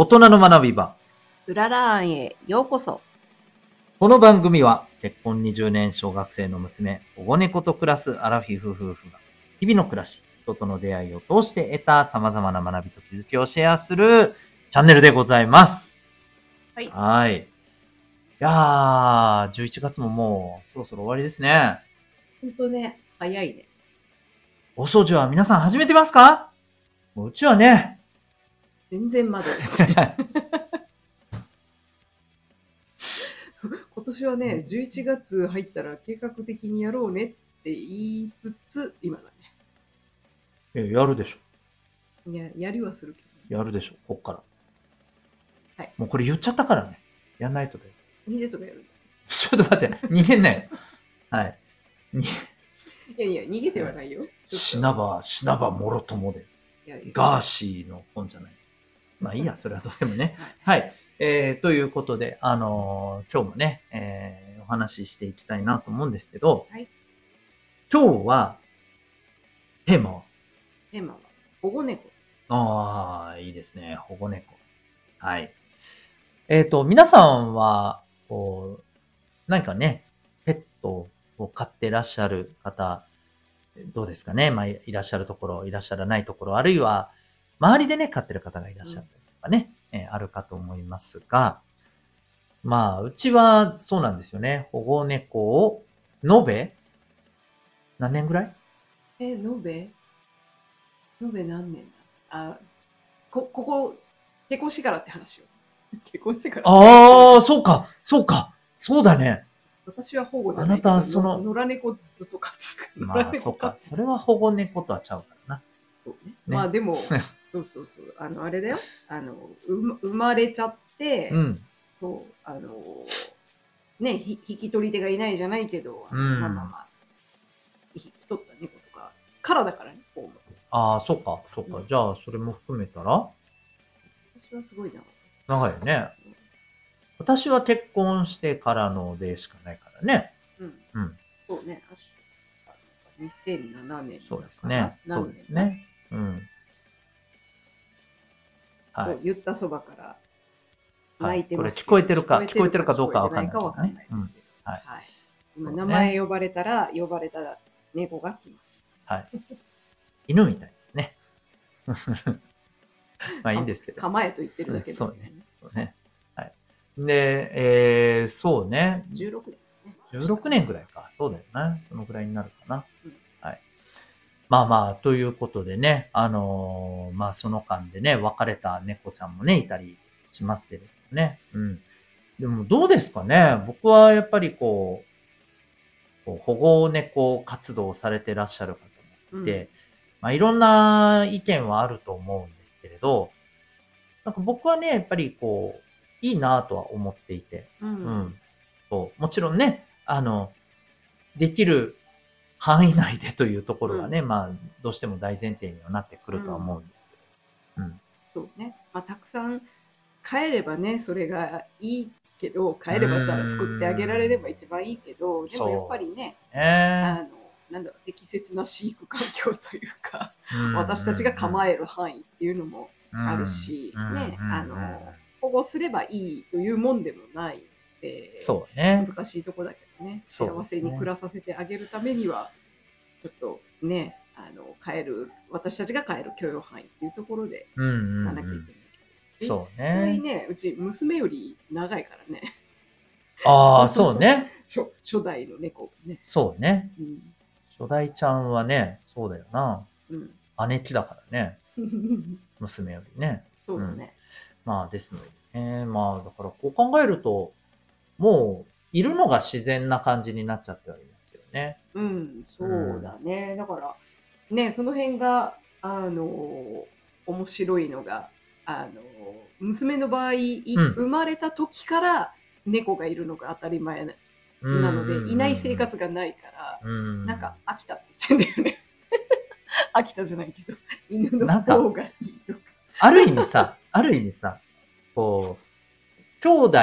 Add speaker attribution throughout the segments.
Speaker 1: 大人の学び場。
Speaker 2: うららーんへようこそ。
Speaker 1: この番組は結婚20年小学生の娘、保護猫と暮らすアラフィフ夫婦が日々の暮らし、人との出会いを通して得た様々な学びと気づきをシェアするチャンネルでございます。
Speaker 2: はい
Speaker 1: はい。いやー、11月ももうそろそろ終わりですね。
Speaker 2: ほんとね、早いね。
Speaker 1: お掃除は皆さん始めてますか？うちはね、
Speaker 2: 全然まだです。今年はね、11月入ったら計画的にやろうねって言いつつ、今だ
Speaker 1: えやるでしょ。
Speaker 2: ね。や、やりはするけど、ね。
Speaker 1: やるでしょ、こっから。
Speaker 2: はい。
Speaker 1: もうこれ言っちゃったからね。やんないとだよ。
Speaker 2: 逃げとかやる。
Speaker 1: ちょっと待って、逃げんなよ。はい。に
Speaker 2: いやいや、逃げてはないよ。
Speaker 1: 死なば、死なばもろともで。
Speaker 2: いやいや
Speaker 1: ガーシーの本じゃない。まあいいや、それはどうでもね。はい。えー、ということで、あのー今日もね、えー、お話ししていきたいなと思うんですけど、
Speaker 2: はい
Speaker 1: 今日は、テーマは、
Speaker 2: テーマは、保護猫。
Speaker 1: ああ、いいですね。保護猫。はい。えっ、と、皆さんは、こう、何かね、ペットを飼ってらっしゃる方、どうですかねまあ、いらっしゃるところ、いらっしゃらないところ、あるいは、周りでね、飼ってる方がいらっしゃったりとかね、えーあるかと思いますが、まあ、うちはそうなんですよね。保護猫を、延べ何年ぐらい？
Speaker 2: え、延べ？延べ何年だ？あ、こ、ここ、結婚してからって話を。結婚してから。
Speaker 1: ああ、そうか、そうか、そうだね。
Speaker 2: 私は保護じゃない。
Speaker 1: あなたはその
Speaker 2: 野良猫ずっと飼って。
Speaker 1: まあ、そうか。それは保護猫とはちゃうからな。
Speaker 2: そうね。
Speaker 1: ね
Speaker 2: まあでも、そうそうそう。あの、あれだよ。あの、うま生まれちゃって、
Speaker 1: うん。
Speaker 2: そう、あの、ね、ひ引き取り手がいないじゃないけど、
Speaker 1: うん
Speaker 2: まあまあまあ、引き取った猫とか、からだからね、こう
Speaker 1: ああ、そうか、そうか。じゃあ、それも含めたら？
Speaker 2: 私はすごいな。
Speaker 1: 長いよね。私は結婚してからのでしかないからね。
Speaker 2: うん。
Speaker 1: うん。
Speaker 2: そうね。あ2007年
Speaker 1: そうですね。そうです。ね。うん。はい
Speaker 2: そう、。言ったそばから
Speaker 1: はい
Speaker 2: 泣いてますけど。
Speaker 1: これ聞こえてるか聞こえてるかどうかわかんない
Speaker 2: ですけど。
Speaker 1: うんはい
Speaker 2: はい。今、
Speaker 1: そうね
Speaker 2: 名前呼ばれたら、呼ばれた猫が来まし
Speaker 1: はい。犬みたいですね。まあいいんですけ
Speaker 2: た。
Speaker 1: ど。
Speaker 2: 構えと言ってるだけです
Speaker 1: そうね。そうね。はい。で、えー、そうね。
Speaker 2: 16年ね。
Speaker 1: 16年ぐらいか。そうだよな。そのぐらいになるかな。
Speaker 2: うん
Speaker 1: はい。まあまあ、ということでね、あのーまあその間でね、別れた猫ちゃんもね、いたりしますけれどもね。うん。でもどうですかね？僕はやっぱりこう、こう保護猫活動をされてらっしゃる方もいて、まあいろんな意見はあると思うんですけれど、なんか僕はね、やっぱりこう、いいなとは思っていて、
Speaker 2: うん。うん。
Speaker 1: うん。そう。もちろんね、あの、できる範囲内でというところはね、まあ、どうしても大前提にはなってくるとは思うんですけど。うん。
Speaker 2: そうね。まあ、たくさん帰ればね、それがいいけど、帰ればたら作ってあげられれば一番いいけど、でもやっぱりね、あ
Speaker 1: ね。
Speaker 2: の、なんだろう、適切な飼育環境というか、
Speaker 1: うん。
Speaker 2: 私たちが構
Speaker 1: え
Speaker 2: える範囲っていうのもあるし、ね、あの、保護すればいいというもんでもないので、
Speaker 1: そうね。
Speaker 2: 難しいとこだけどね、幸せに暮らさせてあげるためには、ちょっとね、あの、帰る、私たちが帰る許容範囲っていうところで
Speaker 1: うんうん、
Speaker 2: 行かなきゃいけないけど、
Speaker 1: そうね
Speaker 2: 実際ね、うち娘より長いからね、
Speaker 1: ああ、そうね。
Speaker 2: 初初代の猫がね。
Speaker 1: そうね。
Speaker 2: うん
Speaker 1: 初代ちゃんはね、そうだよな。
Speaker 2: うん、
Speaker 1: 姉貴だからね。娘よりね。
Speaker 2: そうだね。
Speaker 1: まあ、ですのでね。まあ、だからこう考えると、もう、いるのが自然な感じになっちゃってはいますよね。
Speaker 2: うん、そうだね。だから、ね、その辺が、あの、面白いのが、あの、娘の場合、生まれた時から猫がいるのが当たり前ななので、いない生活がないから、
Speaker 1: うん。
Speaker 2: なんか、飽きたって言ってんだよね。飽きたじゃないけど、犬の方がいいとか。
Speaker 1: ある意味さ、ある意味さ、こう、兄弟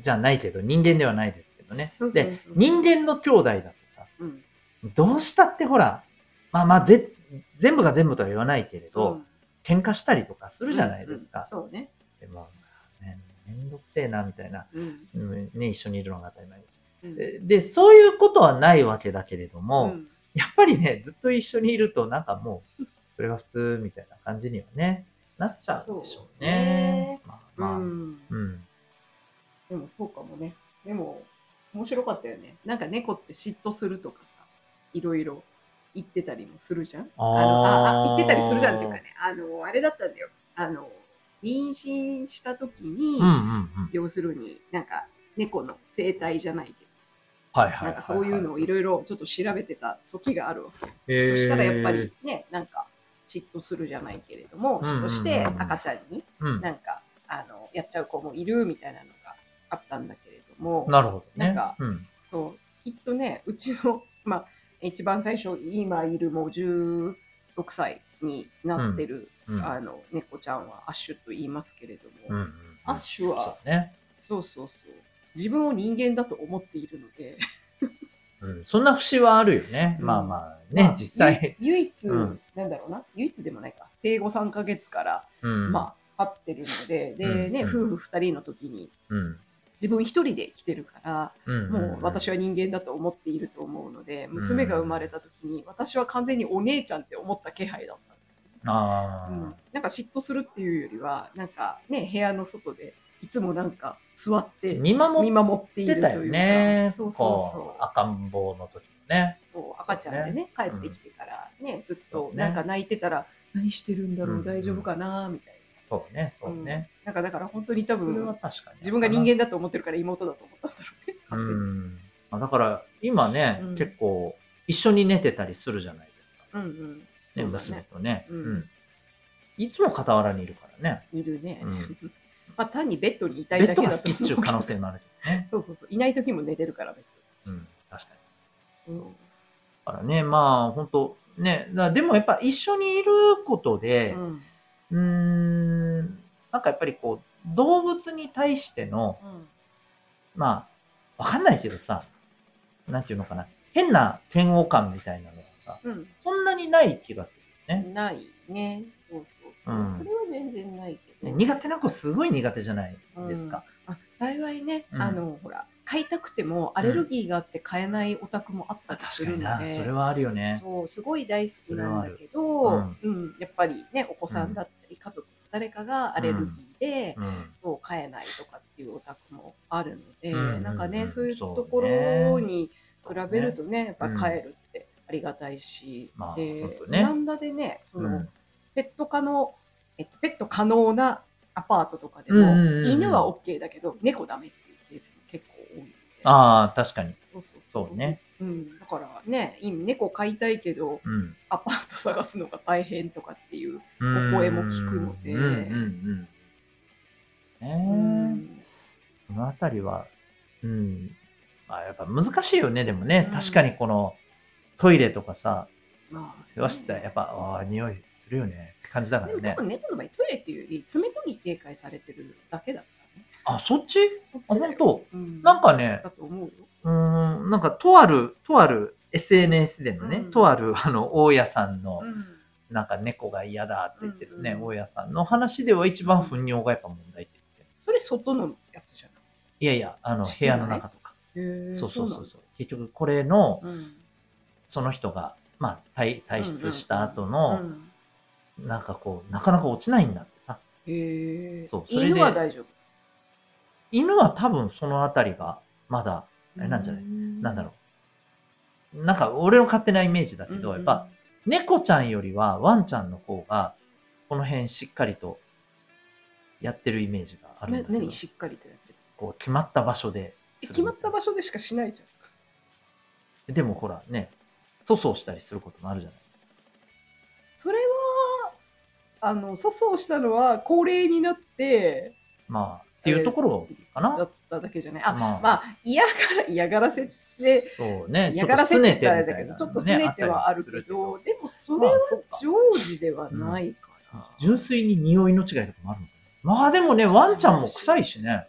Speaker 1: じゃないけど、人間ではないですけどね。
Speaker 2: そうそうそう
Speaker 1: で、人間の兄弟だとさ、
Speaker 2: うん。
Speaker 1: どうしたってほら、まあまあぜ、全部が全部とは言わないけれど、
Speaker 2: うん
Speaker 1: 喧嘩したりとかするじゃないですか。
Speaker 2: うんそうね。
Speaker 1: ても、ね、めんどくせえな、みたいな。
Speaker 2: うん。
Speaker 1: うんね、一緒にいるのが当たり前です。
Speaker 2: うん
Speaker 1: でで、そういうことはないわけだけれども、
Speaker 2: うん
Speaker 1: やっぱりね、ずっと一緒にいると、なんかもう、それが普通みたいな感じにはね、なっちゃうんでしょうね。まあまあ、
Speaker 2: うん。
Speaker 1: うん。
Speaker 2: でもそうかもね。でも、面白かったよね。なんか猫って嫉妬するとかさ、いろいろ言ってたりもするじゃん？
Speaker 1: あー
Speaker 2: のああ言ってたりするじゃんっていうかね、あの、あれだったんだよ。あの、妊娠した時に、
Speaker 1: うんうんうん。
Speaker 2: 要するになんか猫の生態じゃないけ
Speaker 1: はいはいはい、
Speaker 2: ど、なんかそういうのをいろいろちょっと調べてた時があるわけ。
Speaker 1: へー
Speaker 2: そしたらやっぱりね、なんか嫉妬するじゃないけれども、
Speaker 1: うんうんうん
Speaker 2: 嫉妬して赤ちゃんに
Speaker 1: うん。
Speaker 2: なんか、あの、やっちゃう子もいるみたいなのがあったんだけれども、
Speaker 1: なるほどね。
Speaker 2: なんか
Speaker 1: うん。
Speaker 2: そう、きっとね、うちの、まあ、一番最初、今いるもう16歳になってる、
Speaker 1: うん。
Speaker 2: あの、猫ちゃんはアッシュと言いますけれども、
Speaker 1: うんうん。
Speaker 2: アッシュは、
Speaker 1: そうね。
Speaker 2: そうそうそう、自分を人間だと思っているので、
Speaker 1: うん。そんな節はあるよね。
Speaker 2: うん
Speaker 1: まあまあね、
Speaker 2: まあ
Speaker 1: 実際。
Speaker 2: ゆ唯一、
Speaker 1: うん
Speaker 2: なんだろうな、唯一でもないか、生後3ヶ月から、
Speaker 1: うん。
Speaker 2: まあ、飼ってるので、で、ね、
Speaker 1: うんうん
Speaker 2: 夫婦2人の時に、
Speaker 1: うん。
Speaker 2: 自分一人で来てるから、
Speaker 1: うん。
Speaker 2: もう私は人間だと思っていると思うので、娘が生まれた時に、私は完全にお姉ちゃんって思った気配だった。
Speaker 1: ああ、
Speaker 2: うん、なんか嫉妬するっていうよりは、なんかね、部屋の外でいつもなんか座って
Speaker 1: 見守
Speaker 2: 見守っているというか、
Speaker 1: ね。
Speaker 2: そうそう
Speaker 1: こ
Speaker 2: そう。
Speaker 1: 赤ん坊の時ね。
Speaker 2: そう赤ちゃんでね帰ってきてからね、ずっ
Speaker 1: そうね。
Speaker 2: となんか泣いてたら、何してるんだろう、
Speaker 1: うん
Speaker 2: 大丈夫かなみたい
Speaker 1: そうね、そう
Speaker 2: な、
Speaker 1: ね。
Speaker 2: うん。なんかだから本当に多分。自分が人間だと思ってるから妹だと思ったんだろうね。
Speaker 1: うん。あだから、今ね、
Speaker 2: うん。
Speaker 1: 結構、一緒に寝てたりするじゃないですか。
Speaker 2: うんうん。
Speaker 1: ね、
Speaker 2: そうだ
Speaker 1: 娘
Speaker 2: ね
Speaker 1: とね、
Speaker 2: うん。
Speaker 1: いつも傍らにいるからね。
Speaker 2: いるね、
Speaker 1: うん。
Speaker 2: まあ単にベッドにいたい
Speaker 1: ベッド
Speaker 2: だけだと
Speaker 1: が好きっていう可能性もあるけどね。
Speaker 2: そうそうそう。いない時も寝てるからベッ
Speaker 1: うん、確かに。
Speaker 2: ド、うん。
Speaker 1: だからね、まあ、本当ね、だでもやっぱ一緒にいることで、
Speaker 2: うん
Speaker 1: うーん、なんかやっぱりこう、動物に対しての、
Speaker 2: うん
Speaker 1: まあ、わかんないけどさ、なんていうのかな、変な嫌悪感みたいなのがさ、
Speaker 2: うん
Speaker 1: そんなにない気がするね。
Speaker 2: ないね。そうそうそう。
Speaker 1: うん
Speaker 2: それは全然ないけど。
Speaker 1: 苦手な子すごい苦手じゃないですか。
Speaker 2: あ幸いね、
Speaker 1: うん
Speaker 2: あの、ほら、買いたくてもアレルギーがあって買えないお宅もあったりするので、
Speaker 1: それはあるよね。
Speaker 2: そう、すごい大好きなんだけど、
Speaker 1: それはあ
Speaker 2: うん、やっぱりね、お子さんだったり、家族誰かがアレルギーで、
Speaker 1: うん。
Speaker 2: そう、買えないとかっていうお宅もあるので、
Speaker 1: うん。
Speaker 2: なんかね、
Speaker 1: うん。
Speaker 2: そういうところに比べるとね、やっぱり買えるってありがたいし、
Speaker 1: まあ
Speaker 2: で
Speaker 1: ね。
Speaker 2: オランダでね、その、
Speaker 1: うん。
Speaker 2: ペット可能、えっと、ペット可能なアパートとかでも、
Speaker 1: うんうんうんうん。
Speaker 2: 犬は OK だけど、猫ダメっていう
Speaker 1: ああ、確かに。
Speaker 2: そうそうそう。
Speaker 1: そうね。
Speaker 2: うん。だからね、今猫飼いたいけど、
Speaker 1: うん。
Speaker 2: アパート探すのが大変とかっていう。
Speaker 1: お
Speaker 2: 声も聞くので
Speaker 1: うんうんうん。
Speaker 2: う
Speaker 1: ね
Speaker 2: ん
Speaker 1: え。このあたりは、うん。まあやっぱ難しいよね、でもね。
Speaker 2: うん
Speaker 1: 確かにこのトイレとかさ、
Speaker 2: まあ、
Speaker 1: 世話してたらやっぱ、ああ、匂いするよねって感じだからね
Speaker 2: でも多。分猫の場合、トイレっていうより、爪研ぎ警戒されてるだけだ。
Speaker 1: あ、そっち？あ、本当？
Speaker 2: うん、
Speaker 1: なんかね、
Speaker 2: だと思うよ。
Speaker 1: うーん、なんかとある、とある SNS でのね、
Speaker 2: うん
Speaker 1: とあるあの、大家さんの、
Speaker 2: うん。
Speaker 1: なんか猫が嫌だって言ってるね、
Speaker 2: うんうん
Speaker 1: 大家さんの話では一番糞尿がやっぱ問題って言って。
Speaker 2: それ外のやつじゃない？
Speaker 1: いやいや、あの、部屋の中とか。そうそうそうそう。結局これの、
Speaker 2: うん
Speaker 1: その人が、まあ、退退出した後
Speaker 2: う
Speaker 1: の、
Speaker 2: ん
Speaker 1: なんかこう、なかなか落ちないんだってさ。
Speaker 2: へえ。
Speaker 1: そうそれで
Speaker 2: 犬は大丈夫？
Speaker 1: 犬は多分そのあたりが、まだ、あれなんじゃない？なんだろう。なんか、俺の勝手なイメージだけど、やっぱ、猫ちゃんよりはワンちゃんの方が、この辺しっかりとやってるイメージがあるんだけど
Speaker 2: な何、しっかりとやってる？
Speaker 1: こう決まった場所で。
Speaker 2: え決まった場所でしかしないじゃん。
Speaker 1: でもほらね、粗相したりすることもあるじゃない。
Speaker 2: それは、あの、粗相したのは高齢になって、
Speaker 1: まあ、っていうところかな？
Speaker 2: だっただけじゃない。あ、
Speaker 1: まあ
Speaker 2: まあ、嫌がら、嫌がらせって、
Speaker 1: そうね。
Speaker 2: 嫌がらせって言ったらだけど、
Speaker 1: ちょっと
Speaker 2: ちょっと拗ねてはあるけ
Speaker 1: ど、
Speaker 2: ど、でもそれは常時ではないから。
Speaker 1: 純粋に匂いの違いとかもあるのかな。まあでもね、ワンちゃんも臭いしね。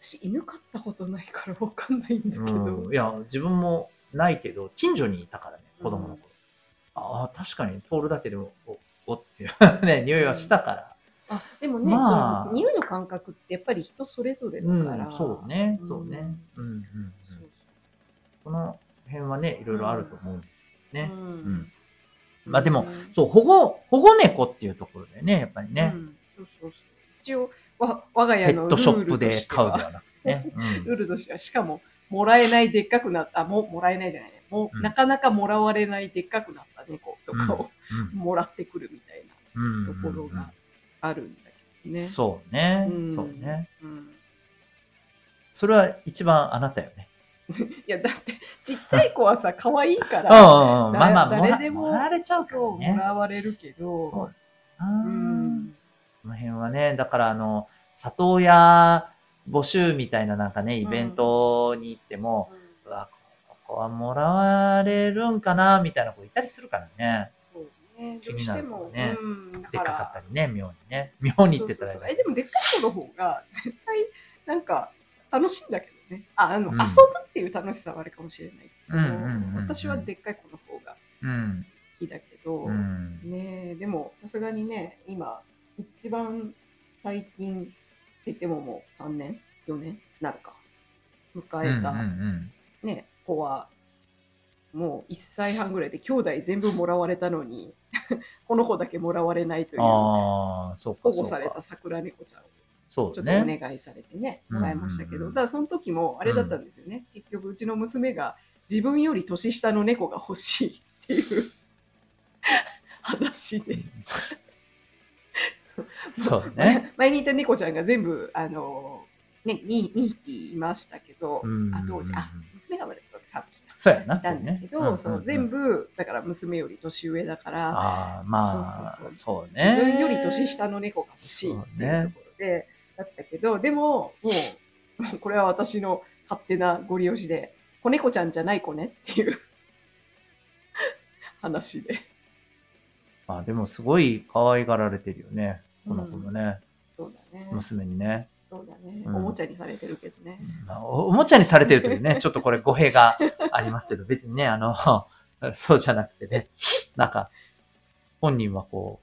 Speaker 2: 私、犬飼ったことないからわかんないんだけど。
Speaker 1: うん。いや、自分もないけど、近所にいたからね、子供の頃。ああ、確かに通るだけでも、お、おっていう ね、匂いはしたから。
Speaker 2: あでもね、
Speaker 1: まあ
Speaker 2: その匂いの感覚ってやっぱり人それぞれだ
Speaker 1: う
Speaker 2: から。
Speaker 1: ん、そうね、
Speaker 2: うん
Speaker 1: そうね。うん、うん、うん。この辺はね、いろいろあると思うんですけどね。
Speaker 2: そうう
Speaker 1: うん
Speaker 2: ん。
Speaker 1: まあでも
Speaker 2: うん
Speaker 1: そう、保護、保護猫っていうところでね、やっぱりね
Speaker 2: う、んそうそうそう。一応、わ我が
Speaker 1: ペ
Speaker 2: 家の
Speaker 1: ットショップで買うで
Speaker 2: は
Speaker 1: はなくてね。うん
Speaker 2: ルールとしては、しかも、もらえないでっかくなった、ももらえないじゃないね。もう、
Speaker 1: うん
Speaker 2: なかなかもらわれないでっかくなった猫とかを、
Speaker 1: うん
Speaker 2: もらってくるみたい
Speaker 1: うん
Speaker 2: なところがあるんだけどね。
Speaker 1: そうね、
Speaker 2: うん
Speaker 1: そうね。
Speaker 2: うん。
Speaker 1: それは一番あなたよね。
Speaker 2: いや、だって、ちっちゃい子はさ、可愛いか
Speaker 1: うんうん
Speaker 2: ら、
Speaker 1: うん。まあまあ、
Speaker 2: 誰でも
Speaker 1: もられちゃうから
Speaker 2: そう、
Speaker 1: ね
Speaker 2: も。らわれるけど、
Speaker 1: そう。あ
Speaker 2: う
Speaker 1: ー
Speaker 2: ん。
Speaker 1: この辺はね、だからあの、里親募集みたいななんかね、イベントに行っても、うわ、ここはもらわれるんかな、みたいな子いたりするからね。気になるね
Speaker 2: うん。だ
Speaker 1: でっかかった
Speaker 2: ら、
Speaker 1: りね、妙にね。妙にってたら
Speaker 2: そうそうそうえ、でもでっかい子の方が、絶対、なんか、楽しいんだけどね。あ、あの、
Speaker 1: うん
Speaker 2: 遊ぶっていう楽しさはあるかもしれないけど、
Speaker 1: うんうんうんうん
Speaker 2: 私はでっかい子の方が
Speaker 1: うん。
Speaker 2: 好きだけど、
Speaker 1: うん。
Speaker 2: ねえでも、さすがにね、今、一番最近って言ってももう3年 ?4 年？なるか。迎えた、
Speaker 1: うんうんうん
Speaker 2: ね、子は、もう1歳半ぐらいで兄弟全部もらわれたのに、この子だけもらわれないという、
Speaker 1: ああ、そうか。
Speaker 2: 保護された桜猫ちゃんを
Speaker 1: そう
Speaker 2: ちょっとお
Speaker 1: ね。
Speaker 2: 願いされてね、
Speaker 1: うん
Speaker 2: もらいましたけど、
Speaker 1: うんうんうん
Speaker 2: ただその時もあれだったんですよね。結局、うちの娘が自分より年下の猫が欲しいっていう 話で。
Speaker 1: そうね。
Speaker 2: 前にいた猫ちゃんが全部、あの、ね、2, 2匹いましたけど、
Speaker 1: うん
Speaker 2: あ当時、あ、娘が生まれた時3匹
Speaker 1: そうやな、
Speaker 2: いたんだけど、
Speaker 1: そね。
Speaker 2: そう全部、だから娘より年上だから、
Speaker 1: ああ、まあ、
Speaker 2: そうそう
Speaker 1: そう
Speaker 2: 自
Speaker 1: ね。
Speaker 2: 分より年下の猫が欲しいっていうところで、だったけど、でも、もう、これは私の勝手なご利用しで、子猫ちゃんじゃない子ねっていう話で。
Speaker 1: まあでもすごい可愛がられてるよね。この子もね、
Speaker 2: そうだね。
Speaker 1: 娘にね。
Speaker 2: そうだね。
Speaker 1: うん
Speaker 2: おもちゃにされてるけどね。
Speaker 1: まあおおもちゃにされてるというね、ちょっとこれ語弊がありますけど、別にね、あの、そうじゃなくてね、なんか、本人はこ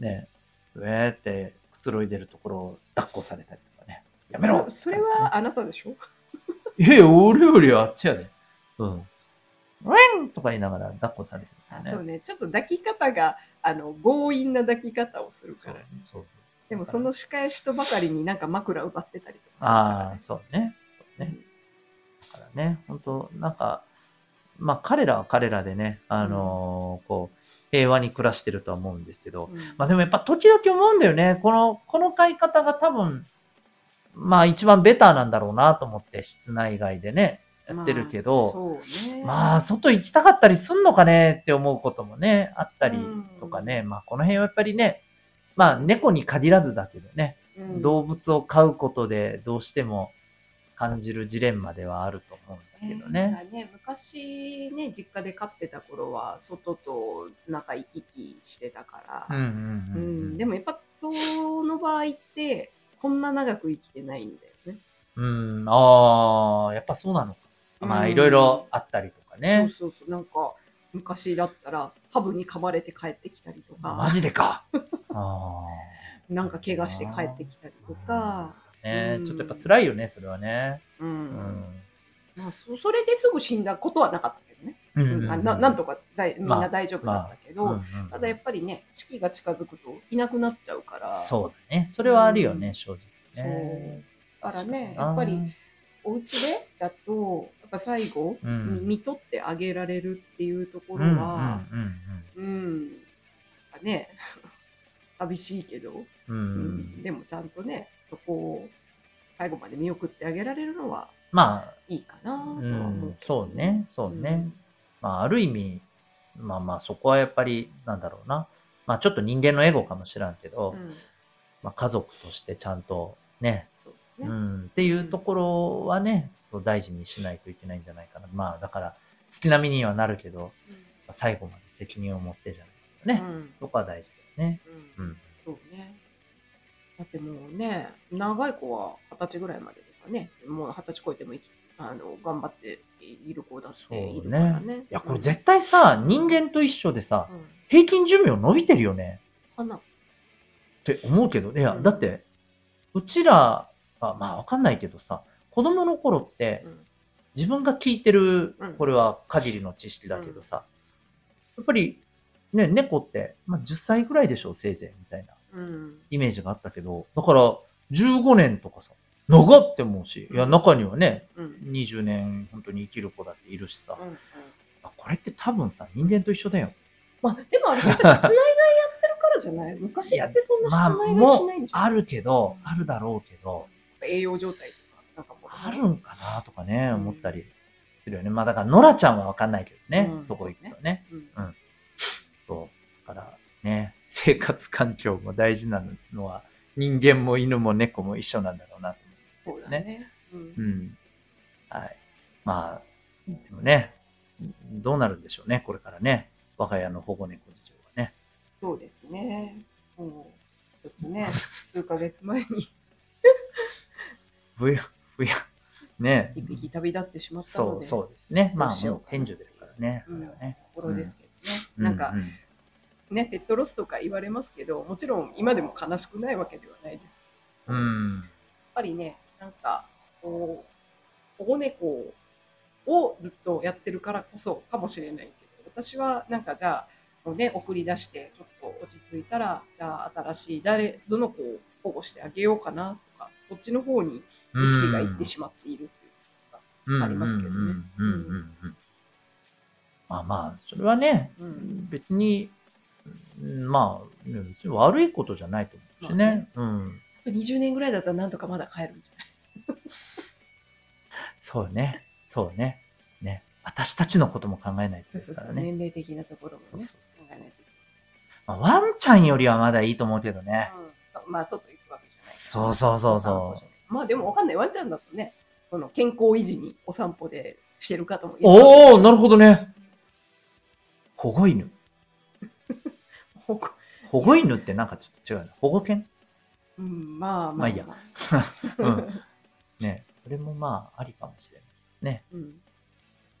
Speaker 1: う、ね、うえーってくつろいでるところを抱っこされたりとかね。やめろ
Speaker 2: そそれはあなたでしょ？
Speaker 1: いやいや、俺よりあっちやで。うん。ウェンとか言いながら抱っこされてるね。
Speaker 2: そうね。ちょっと抱き方が、あの、強引な抱き方をするから。
Speaker 1: そう。
Speaker 2: でもその仕返しとばかりになんか枕奪ってたりとか
Speaker 1: ああ、そうね。そうね。だからね、本当なんか、まあ彼らは彼らでね、あのーこう、平和に暮らしてるとは思うんですけど、
Speaker 2: うん
Speaker 1: まあでもやっぱ時々思うんだよね。この、この飼い方が多分、まあ一番ベターなんだろうなと思って、室内外でね、やってるけ
Speaker 2: まあ
Speaker 1: ど、
Speaker 2: そうね。
Speaker 1: まあ外行きたかったりすんのかねって思うこともね、あったり
Speaker 2: うん
Speaker 1: とかね、まあこの辺はやっぱりね、まあ猫に限らずだけどね、
Speaker 2: うん
Speaker 1: 動物を飼うことでどうしても感じるジレンマではあると思うんだけどね。
Speaker 2: ね昔ね、実家で飼ってた頃は、外と仲行き来してたから。でもやっぱその場合って、こんな長く生きてないんだよね。
Speaker 1: うん、ああ、やっぱそうなのか。まあ
Speaker 2: うん
Speaker 1: いろいろあったりとかね。
Speaker 2: そうそうそう、なんか昔だったら、ハブに噛まれて帰ってきたりとか、
Speaker 1: マジでか。あ
Speaker 2: なんか怪我して帰ってきたりとか、
Speaker 1: あ。ね
Speaker 2: うん
Speaker 1: ちょっとやっぱ辛いよね、それはね。
Speaker 2: うん
Speaker 1: うん。
Speaker 2: まあ、そそれですぐ死んだことはなかったけどね。
Speaker 1: う
Speaker 2: うんあななんとかだいみん
Speaker 1: まあ
Speaker 2: な大丈夫だったけど、
Speaker 1: うんうん
Speaker 2: ただやっぱりね、四季が近づくといなくなっちゃうから、
Speaker 1: そうだね。それはあるよね、
Speaker 2: うん
Speaker 1: 正直ね。
Speaker 2: だからね、やっぱり、お家でだと、やっぱ最後、
Speaker 1: うん。
Speaker 2: 見とってあげられるっていうところは、
Speaker 1: うん
Speaker 2: ね、寂しいけど、
Speaker 1: うん。
Speaker 2: でもちゃんとね、そこを最後まで見送ってあげられるのは
Speaker 1: まあ、
Speaker 2: いいかなとは
Speaker 1: う
Speaker 2: 思う
Speaker 1: そうね、そうね。まあ、ある意味、まあまあ、そこはやっぱり、なんだろうな。まあ、ちょっと人間のエゴかもしらんけど、まあ、家族としてちゃんとね、
Speaker 2: ね
Speaker 1: うん、っていうところはね、そう大事にしないといけないんじゃないかな。まあ、だから、月並みにはなるけど、最後まで責任を持ってじゃないとね。
Speaker 2: うん
Speaker 1: そこは大事だよね。
Speaker 2: うん
Speaker 1: うん。
Speaker 2: そうね。だってもうね、長い子は二十歳ぐらいまでとかね、もう二十歳超えても生きあの頑張っている子だっているからね。
Speaker 1: いや、これ絶対さ、人間と一緒でさ、
Speaker 2: うん、
Speaker 1: 平均寿命伸びてるよね。
Speaker 2: かな。
Speaker 1: って思うけど、いや、
Speaker 2: うん
Speaker 1: だって、うちらは、まあわかんないけどさ、子供の頃って
Speaker 2: うん
Speaker 1: 自分が聞いてる
Speaker 2: うん、
Speaker 1: これは限りの知識だけどさ、やっぱり、ね、猫って、まあ10歳ぐらいでしょ、せいぜい、みたいな
Speaker 2: うん。
Speaker 1: イメージがあったけど、だから、15年とかさ、長って思うし、いや、
Speaker 2: うん
Speaker 1: 中にはね、
Speaker 2: うん。
Speaker 1: 20年本当に生きる子だっているしさ、
Speaker 2: うんうん
Speaker 1: あこれって多分さ、人間と一緒だよ。
Speaker 2: まあ、でもあれ、やっぱ室内外やってるからじゃない？昔ってそんな
Speaker 1: まあ、
Speaker 2: 室内外しないんじゃん。
Speaker 1: あるけど、あるだろうけど、
Speaker 2: 栄養状態とか、なんかもう。
Speaker 1: あるんかなとかね、
Speaker 2: うん
Speaker 1: 思ったりするよね。まあだから、ノラちゃんはわかんないけどね、
Speaker 2: うん
Speaker 1: そこ行くとね。
Speaker 2: うん。
Speaker 1: そう。だからね、生活環境も大事なのは、人間も犬も猫も一緒なんだろうなと
Speaker 2: そうだね。うん。
Speaker 1: うん。はい。まあ、でもね、どうなるんでしょうね、これからね。我が家の保護猫事情はね。
Speaker 2: そうですね。もう、ちょっとね、数ヶ月前に
Speaker 1: ふや、ふや、ね。
Speaker 2: 一匹旅立ってしまった
Speaker 1: そう、
Speaker 2: ので、
Speaker 1: そうですね。まあ、
Speaker 2: どうしよう
Speaker 1: もう天寿ですからね。
Speaker 2: うん
Speaker 1: これはね。
Speaker 2: ところですけどね。
Speaker 1: う
Speaker 2: なんか
Speaker 1: う、
Speaker 2: ね、ペットロスとか言われますけど、もちろん今でも悲しくないわけではないですけど、やっ
Speaker 1: うん。
Speaker 2: ぱりね、なんか、こう、保護猫をずっとやってるからこそかもしれないけど、私はなんかじゃあ、ね、送り出して、ちょっと落ち着いたら、じゃあ新しい誰、どの子を保護してあげようかなとか、そっちの方に意識がいってしまっているっていうか、ありますけどね
Speaker 1: まあまあ、それはね、
Speaker 2: うん
Speaker 1: 別に、うんまあ、ね別に悪いことじゃないと思うしね。うん。
Speaker 2: 20年ぐらいだったらなんとかまだ帰るんじゃない？
Speaker 1: そうね。そうね。ね。私たちのことも考えないと
Speaker 2: そうそうそう、
Speaker 1: ですからね。
Speaker 2: 年齢的なところもね、
Speaker 1: そうそうそうまあ、ワンちゃんよりはまだいいと思うけどね。
Speaker 2: うんまあ、外行くわけじゃない。
Speaker 1: そうそうそうそう
Speaker 2: まあでもわかんない。ワンちゃんだとね、その健康維持にお散歩でしてる方もいる。
Speaker 1: おおなるほどね。保護犬。
Speaker 2: ほこ
Speaker 1: 保護犬ってなんかちょっと違うな。保護犬？
Speaker 2: うん、まあまあ、
Speaker 1: まあいいや うん ね。それもまあ、ありかもしれないですね。
Speaker 2: うん。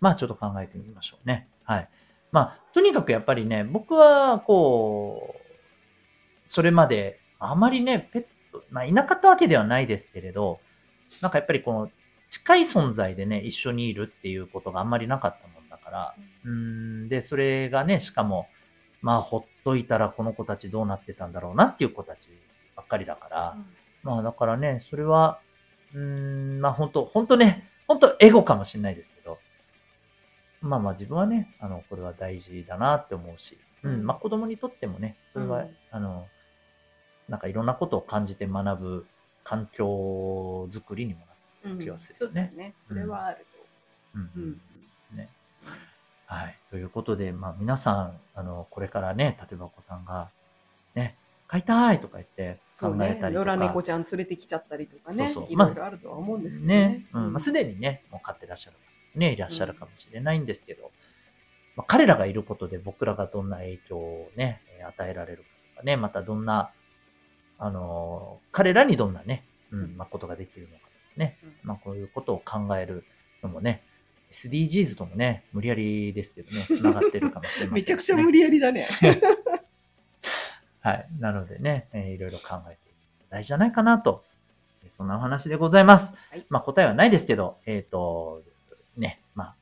Speaker 1: まあちょっと考えてみましょうね。はい。まあ、とにかくやっぱりね、僕は、こう、それまで、あまりね、ペット、まあいなかったわけではないですけれど、なんかやっぱりこの、近い存在でね、一緒にいるっていうことがあんまりなかったもんだから、うーん、で、それがね、しかも、まあ、ほっといたらこの子たちどうなってたんだろうなっていう子たちばっかりだから、まあだからね、それは、うーん、まあ本当本当ね、本当エゴかもしれないですけど、まあまあ自分はね、あの、これは大事だなって思うし、うん、まあ子供にとってもね、それは、
Speaker 2: うん
Speaker 1: あの、なんかいろんなことを感じて学ぶ環境づくりにもなる。
Speaker 2: うん
Speaker 1: 気がする
Speaker 2: そうだよね。それはある
Speaker 1: うん
Speaker 2: と。うん。
Speaker 1: ね。はい。ということで、まあ皆さん、あの、これからね、例えばお子さんが、ね、飼いたいとか言って考。えたりとか、
Speaker 2: 野良猫ちゃん連れてきちゃったりとかね。
Speaker 1: そうそう
Speaker 2: いろいろあるとは思うんですけど
Speaker 1: ね
Speaker 2: ね。。
Speaker 1: うん。まあ、すでにね、もう飼ってらっしゃる方ね、いらっしゃるかもしれないんですけど、まあ、彼らがいることで僕らがどんな影響をね、えー与えられるかとかね、またどんな、あのー彼らにどんなね、うん、まあ、ことができるのかとかね、
Speaker 2: うん
Speaker 1: まあ、こういうことを考えるのもね、SDGs ともね、無理やりですけどね、繋がってるかもしれません、ね。
Speaker 2: めちゃくちゃ無理やりだね。
Speaker 1: はい。なのでね、えーいろいろ考えて大事じゃないかなと。えーそんなお話でございます。
Speaker 2: はい
Speaker 1: まあ答えはないですけど、えっ、と、ね、まあ、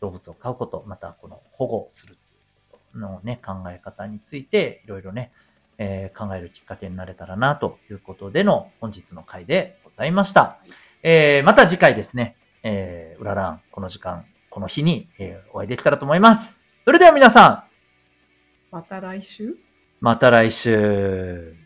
Speaker 1: 動物を飼うこと、またこの保護するのね、考え方について、いろいろね、えー考えるきっかけになれたらな、ということでの本日の回でございました。
Speaker 2: い
Speaker 1: えーまた次回ですね、えー、うららん、この時間、この日に、えーお会いできたらと思います。それでは皆さん、
Speaker 2: また来週
Speaker 1: また来週。